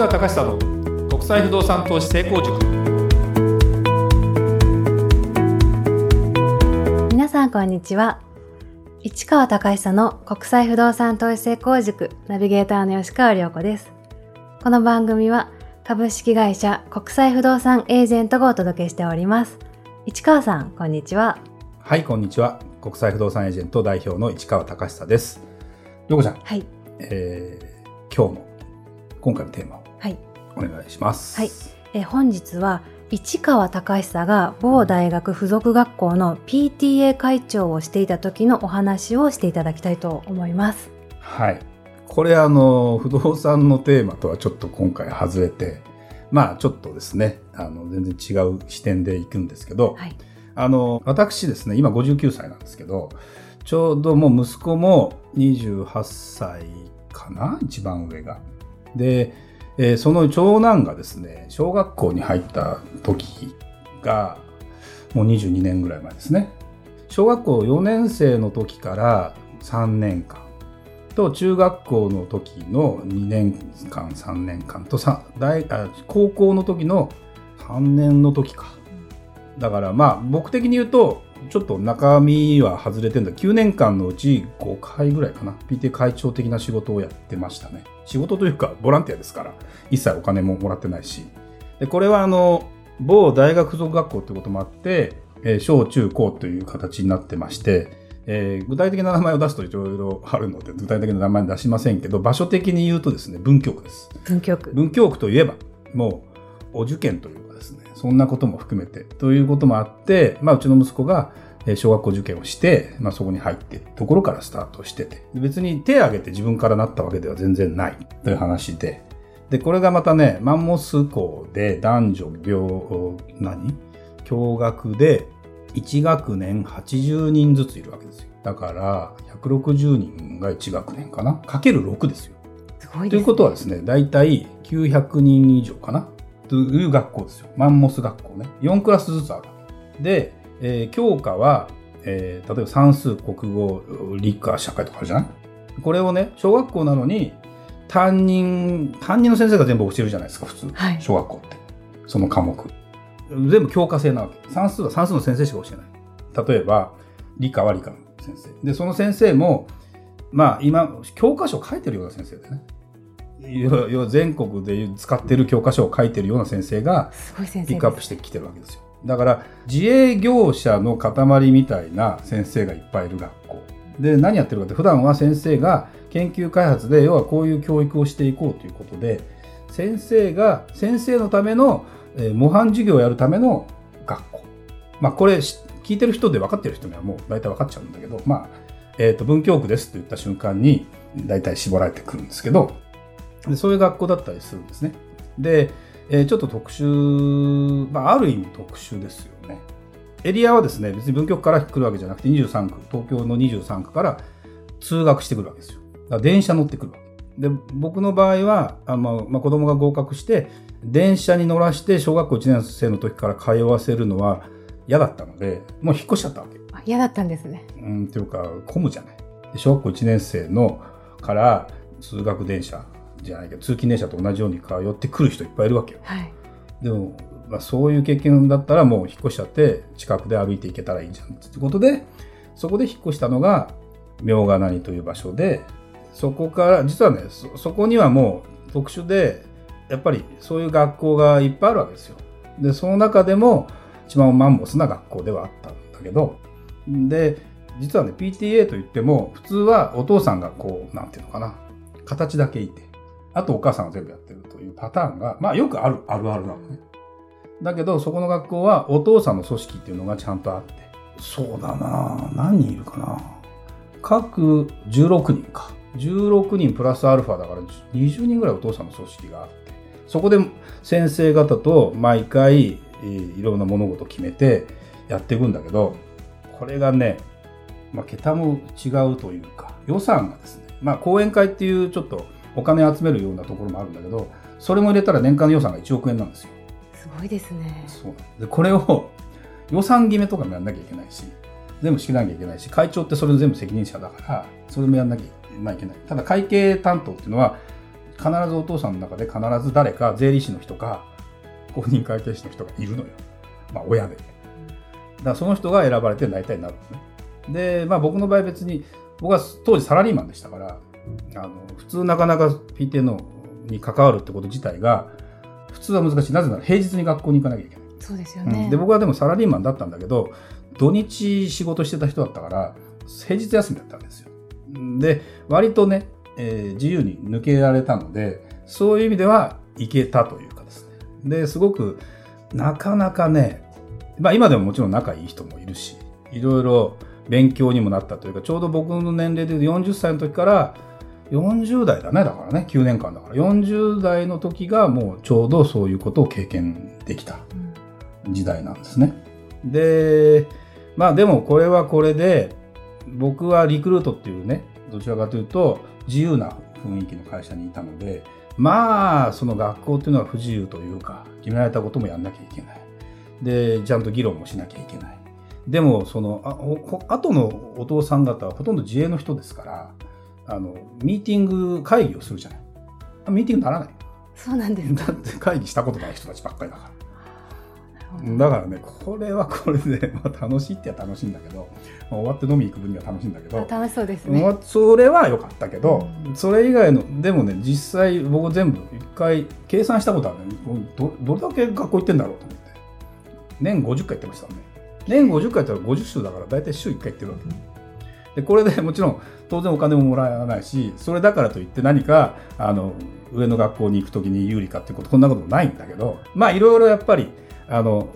川隆久の国際不動産投資成功塾。皆さんこんにちは。市川隆久の国際不動産投資成功塾ナビゲーターの吉川良子です。この番組は株式会社国際不動産エージェントがお届けしております。市川さんこんにちは。はいこんにちは。国際不動産エージェント代表の市川隆久です。よこちゃん、はい。えー、今日の今回のテーマお願いします。はい。え本日は市川隆久が某大学附属学校の PTA 会長をしていた時のお話をしていただきたいと思います。はい。これあの不動産のテーマとはちょっと今回外れてまあちょっとですねあの全然違う視点でいくんですけど、はい。あの私ですね今59歳なんですけどちょうどもう息子も28歳かな一番上が。で、えーその長男がですね小学校に入った時がもう22年ぐらい前ですね。小学校4年生の時から3年間。と中学校の時の2年間3年間。と大あ高校の時の3年の時か。だからまあ僕的に言うとちょっと中身は外れてんだ。9年間のうち5回ぐらいかな。PTA 会長的な仕事をやってましたね。仕事というかボランティアですから一切お金ももらってないし。でこれはあの某大学附属学校ということもあって、えー小中高という形になってまして、えー具体的な名前を出すといろいろあるので具体的な名前出しませんけど場所的に言うとですね文京区です。文京区。文京区といえばもうお受験というかですねそんなことも含めてということもあって、まあ、うちの息子がえー小学校受験をして、まあ、そこに入ってところからスタートしてて。別に手を挙げて自分からなったわけでは全然ない。という話で。でこれがまたねマンモス校で男女病何？共学で1学年80人ずついるわけですよ。だから160人が1学年かな？かける6ですよ。すごいね、ということはですね、大体900人以上かな？という学校ですよ。マンモス学校ね。4クラスずつある。で、えー教科は、えー例えば算数、国語、理科、社会とかあるじゃないこれをね、小学校なのに、担任、担任の先生が全部教えるじゃないですか、普通。はい小学校って。その科目。全部教科制なわけ。算数は算数の先生しか教えない。例えば、理科は理科の先生。で、その先生も、まあ今、教科書を書いてるような先生でね。全国で使ってる教科書を書いてるような先生がピックアップしてきてるわけですよ。だから自営業者の塊みたいな先生がいっぱいいる学校。で何やってるかって普段は先生が研究開発で要はこういう教育をしていこうということで先生が先生のための、えー模範授業をやるための学校。まあこれ聞いてる人で分かってる人にはもう大体分かっちゃうんだけどまあ、えー、と文京区ですと言った瞬間に大体絞られてくるんですけどでそういう学校だったりするんですね。で、えーちょっと特殊、まあ、ある意味特殊ですよね。エリアはですね、別に文京区から来るわけじゃなくて、23区、東京の23区から通学してくるわけですよ。だから電車乗ってくるわけ。で、僕の場合は、あまあまあ、子供が合格して、電車に乗らして小学校1年生の時から通わせるのは嫌だったので、もう引っ越しちゃったわけ。あ嫌だったんですねうん、っていうか、混むじゃない。で小学校1年生のから通学電車じゃないけど、通勤電車と同じように通ってくる人いっぱいいるわけよ。はいでも、まあ、そういう経験だったらもう引っ越しちゃって、近くで歩いていけたらいいじゃんってことで、そこで引っ越したのが、明賀谷という場所で、そこから、実はね、そそこにはもう特殊で、やっぱりそういう学校がいっぱいあるわけですよ。で、その中でも一番マンモスな学校ではあったんだけど、で、実はね、PTA といっても、普通はお父さんがこう、なんていうのかな、形だけいて、あとお母さんが全部やってるというパターンが、まあよくある、あるあるなのね。だけど、そこの学校はお父さんの組織っていうのがちゃんとあって、そうだな。何人いるかな。各16人か。16人プラスアルファだから20人ぐらいお父さんの組織があって、そこで先生方と毎回えーいろんな物事を決めてやっていくんだけど、これがね、まあ、桁も違うというか、予算がですね、まあ、講演会っていうちょっとお金集めるようなところもあるんだけど、それも入れたら年間の予算が1億円なんですよ。すごいですねそうでこれを予算決めとかもやんなきゃいけないし、全部仕切らなきゃいけないし、会長ってそれの全部責任者だから、それもやんなきゃいけない。ただ会計担当っていうのは、必ずお父さんの中で必ず誰か税理士の人か公認会計士の人がいるのよ。まあ親で。だからその人が選ばれて大体なるのね。で、まあ僕の場合別に、僕は当時サラリーマンでしたから、あの普通なかなか PTN に関わるってこと自体が普通は難しい。なぜなら平日に学校に行かなきゃいけない。そうですよね、うん、で僕はでもサラリーマンだったんだけど土日仕事してた人だったから平日休みだったんですよ。で割とね、えー、自由に抜けられたのでそういう意味では行けたというかですね。ですごくなかなかね、まあ、今でももちろん仲いい人もいるしいろいろ勉強にもなったというかちょうど僕の年齢で40歳の時から40代だねだからね9年間だから40代の時がもうちょうどそういうことを経験できた時代なんですね。でまあでもこれはこれで僕はリクルートっていうねどちらかというと自由な雰囲気の会社にいたのでまあその学校っていうのは不自由というか決められたこともやんなきゃいけない。でちゃんと議論もしなきゃいけない。でもそのあ後のお父さん方はほとんど自営の人ですからあのミーティング会議をするじゃない。ミーティングならない。そうなんですだって会議したことない人たちばっかりだから。だからねこれはこれで、まあ、楽しいっては楽しいんだけど、まあ、終わって飲み行く分には楽しいんだけど楽しそうですね、まあ、それは良かったけど、うん、それ以外のでもね実際僕全部一回計算したことあるねどどれだけ学校行ってんだろうと思って。年50回行ってましたね。年50回って50週だから大体週1回行ってるわけ、ね、でこれで もちろん当然お金ももらわないしそれだからといって何かあの上の学校に行く時に有利かっていうことこんなこともないんだけどまあいろいろやっぱりあの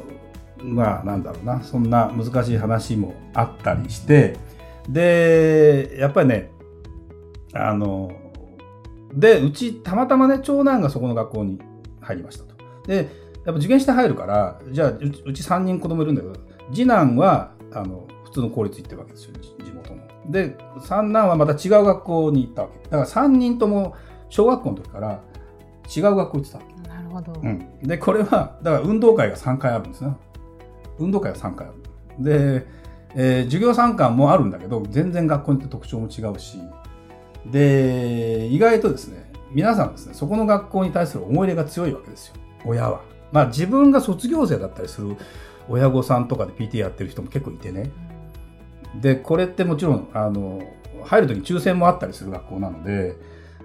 まあなんだろうなそんな難しい話もあったりしてでやっぱりねあのでうちたまたまね長男がそこの学校に入りましたと。でやっぱ受験して入るからじゃあうち3人子供いるんだけど次男はあの普通の公立行ってるわけですよ。で三男はまた違う学校に行ったわけ。だから3人とも小学校の時から違う学校行ってたわけ。ほど、うん、でこれはだから運動会が3回あるんですね運動会が3回ある。で、えー、授業参観もあるんだけど全然学校によって特徴も違うし。で意外とですね皆さんですねそこの学校に対する思い入れが強いわけですよ。親は。まあ自分が卒業生だったりする親御さんとかで PT やってる人も結構いてね。でこれってもちろんあの入る時に抽選もあったりする学校なので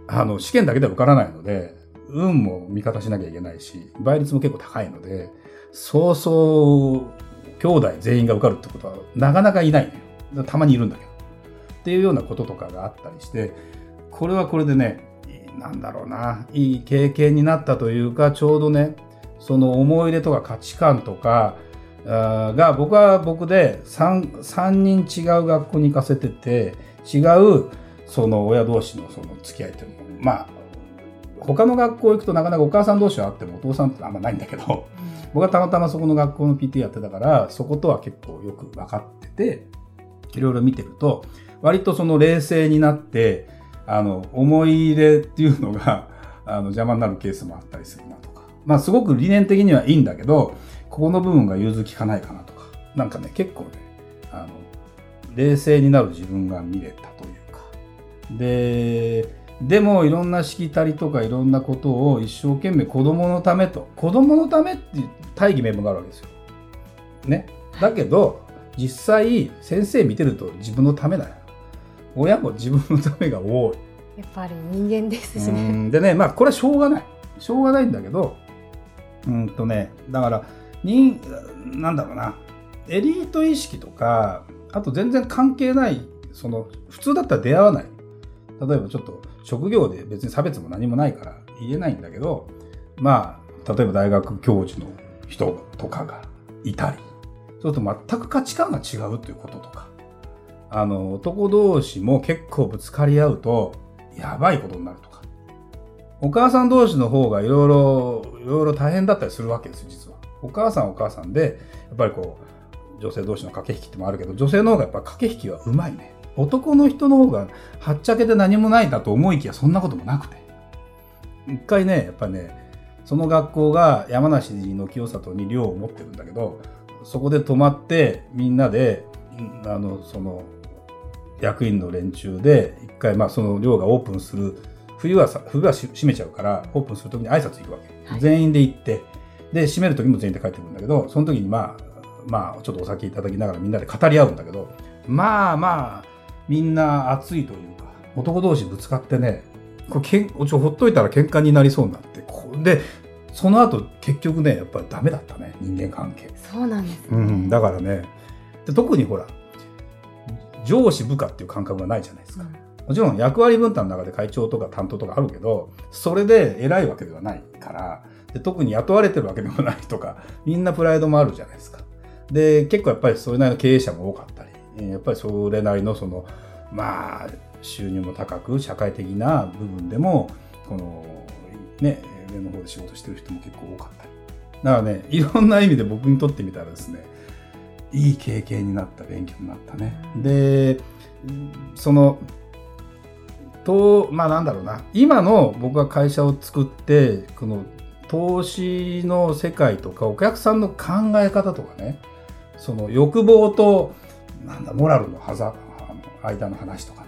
あの試験だけでは受からないので運も味方しなきゃいけないし、倍率も結構高いので、そうそう兄弟全員が受かるってことはなかなかいないのよ。たまにいるんだけど。っていうようなこととかがあったりして、これはこれでね、なんだろうな、いい経験になったというか、ちょうどね、その思い入れとか価値観とかが、僕は僕で 3, 3人違う学校に行かせてて、違うその親同士のその付き合いというのも、まあ、他の学校行くとなかなかお母さん同士はあってもお父さんってあんまないんだけど、僕はたまたまそこの学校の PT やってたからそことは結構よく分かってていろいろ見てると割とその冷静になってあの思い入れっていうのがあの邪魔になるケースもあったりするなとかまあすごく理念的にはいいんだけどここの部分が融通きかないかなとかなんかね結構ねあの冷静になる自分が見れたというかででもいろんなしきたりとかいろんなことを一生懸命子供のためと子供のためっていう大義名分があるわけですよ。ね。だけど実際先生見てると自分のためだよ。親も自分のためが多い。やっぱり人間ですしね。でねまあこれはしょうがない。しょうがないんだけどうんとねだからになんだろうなエリート意識とかあと全然関係ないその普通だったら出会わない。例えばちょっと職業で別に差別も何もないから言えないんだけどまあ例えば大学教授の人とかがいたりそうすると全く価値観が違うということとかあの男同士も結構ぶつかり合うとやばいことになるとか。お母さん同士の方がいろいろろいろ大変だったりするわけです実は。お母さんお母さんでやっぱりこう女性同士の駆け引きってもあるけど女性の方がやっぱ駆け引きはうまいね。男の人の方がはっちゃけて何もないんだと思いきやそんなこともなくて。一回ねやっぱねその学校が山梨の清里に寮を持ってるんだけどそこで泊まってみんなであのその役員の連中で一回まあその寮がオープンする冬はさ冬はし閉めちゃうからオープンするときに挨拶行くわけ、はい。全員で行ってで閉める時も全員で帰ってくるんだけどその時にまあまあちょっとお酒いただきながらみんなで語り合うんだけどまあまあみんな熱いというか男同士ぶつかってねこれけんちょほっといたら喧嘩になりそうになってこうでその後結局ねやっぱりダメだったね人間関係、そうなんですね。うん、だからね。で特にほら上司部下っていう感覚がないじゃないですか、もちろん役割分担の中で会長とか担当とかあるけどそれで偉いわけではないからで特に雇われてるわけでもないとかみんなプライドもあるじゃないですか。で結構やっぱりそれなりの経営者も多かったりやっぱりそれなりのそのまあ収入も高く社会的な部分でもこのね上の方で仕事してる人も結構多かったり。だからねいろんな意味で僕にとってみたらですねいい経験になった勉強になったね。でそのとまあなんだろうな。今の僕が会社を作ってこの投資の世界とかお客さんの考え方とかね。その欲望となんだモラルのはざあの間の話とかね。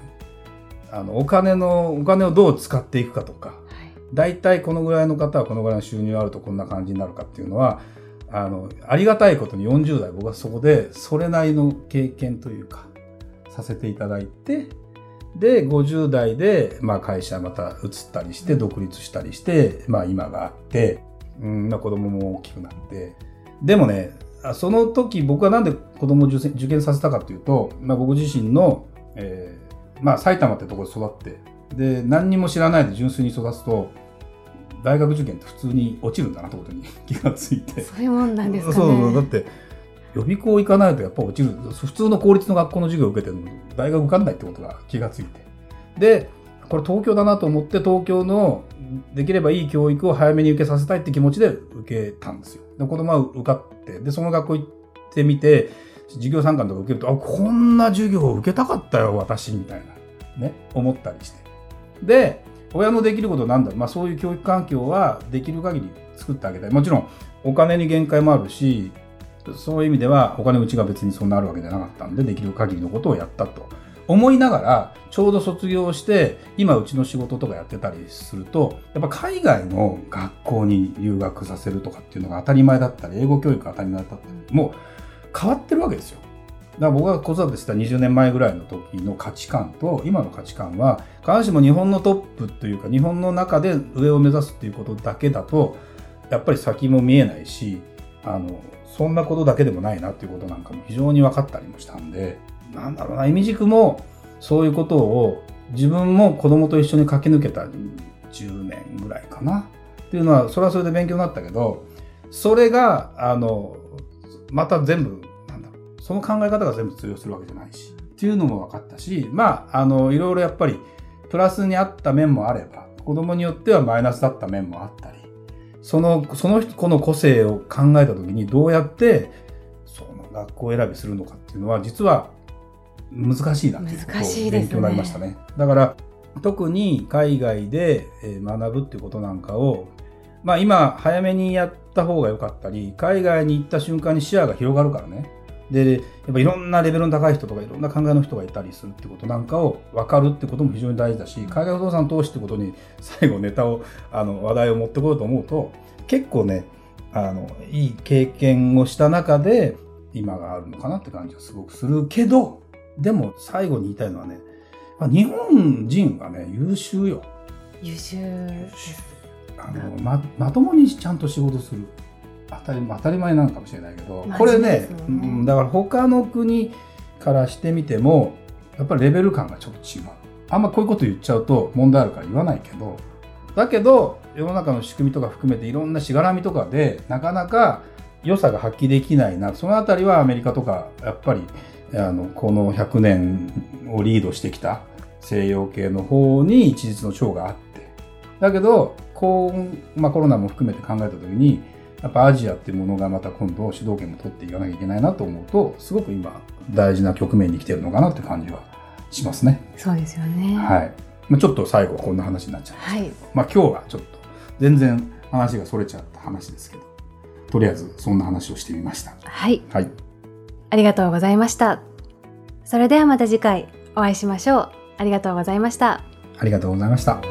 あのお金のお金をどう使っていくかとか。はい。大体このぐらいの方はこのぐらいの収入あるとこんな感じになるかっていうのはあのありがたいことに40代僕はそこでそれなりの経験というかさせていただいてで50代で、まあ、会社また移ったりして独立したりして、まあ、今があって、うんまあ、子供も大きくなってでもねあその時僕はなんで子供を受験させたかというと、まあ、僕自身の、えーまあ、埼玉ってところで育ってで何にも知らないで純粋に育つと大学受験って普通に落ちるんだなってことに 気がついて。そういうもんなんですかね。そうそうだって予備校行かないとやっぱ落ちる普通の公立の学校の授業を受けても大学受かんないってことが気がついて。でこれ東京だなと思って東京のできればいい教育を早めに受けさせたいって気持ちで受けたんですよ。で子供は受かってでその学校行ってみて授業参観とか受けるとあこんな授業を受けたかったよ私みたいなね思ったりして。で親のできることなんだろう、まあ、そういう教育環境はできる限り作ってあげたい。もちろんお金に限界もあるしそういう意味ではお金うちが別にそんなあるわけじゃなかったんでできる限りのことをやったと。思いながらちょうど卒業して今うちの仕事とかやってたりするとやっぱ海外の学校に留学させるとかっていうのが当たり前だったり英語教育が当たり前だったりもう変わってるわけですよ。だから僕が子育てした20年前ぐらいの時の価値観と今の価値観は必ずしも日本のトップというか日本の中で上を目指すっていうことだけだとやっぱり先も見えないしあのそんなことだけでもないなっていうことなんかも非常に分かったりもしたんでなんだろうな意味軸もそういうことを自分も子供と一緒に駆け抜けた10年ぐらいかな。っていうのはそれはそれで勉強になったけどそれがあのまた全部なんだろうその考え方が全部通用するわけじゃないしっていうのも分かったしまああのいろいろやっぱりプラスにあった面もあれば子供によってはマイナスだった面もあったりそのその子の個性を考えた時にどうやってその学校選びするのかっていうのは実は難しいなっていうことを勉強になりましたね。だから特に海外でえー学ぶっていうことなんかをまあ今早めにやった方が良かったり海外に行った瞬間に視野が広がるからねでやっぱいろんなレベルの高い人とかいろんな考えの人がいたりするってことなんかを分かるってことも非常に大事だし海外不動産投資ってことに最後ネタを あの話題を持ってこようと思うと結構ねあのいい経験をした中で今があるのかなって感じがすごくするけどでも最後に言いたいのはねまあ日本人はね優秀よ。優秀です。あのままともにちゃんと仕事する当たり当たり前なのかもしれないけどこれねうんだから他の国からしてみてもやっぱりレベル感がちょっと違う。あんまこういうこと言っちゃうと問題あるから言わないけどだけど世の中の仕組みとか含めていろんなしがらみとかでなかなか良さが発揮できないな。そのあたりはアメリカとかやっぱりあのこの100年をリードしてきた西洋系の方に一日の長があって。だけどこう、まあ、コロナも含めて考えた時にやっぱアジアっていうものがまた今度主導権も取っていかなきゃいけないなと思うとすごく今大事な局面に来てるのかなって感じはしますね。そうですよね。はい。まあ、ちょっと最後はこんな話になっちゃう。はい。まあ今日はちょっと全然話がそれちゃった話ですけど、とりあえずそんな話をしてみました。はい。はい。ありがとうございました。それではまた次回お会いしましょう。ありがとうございました。ありがとうございました。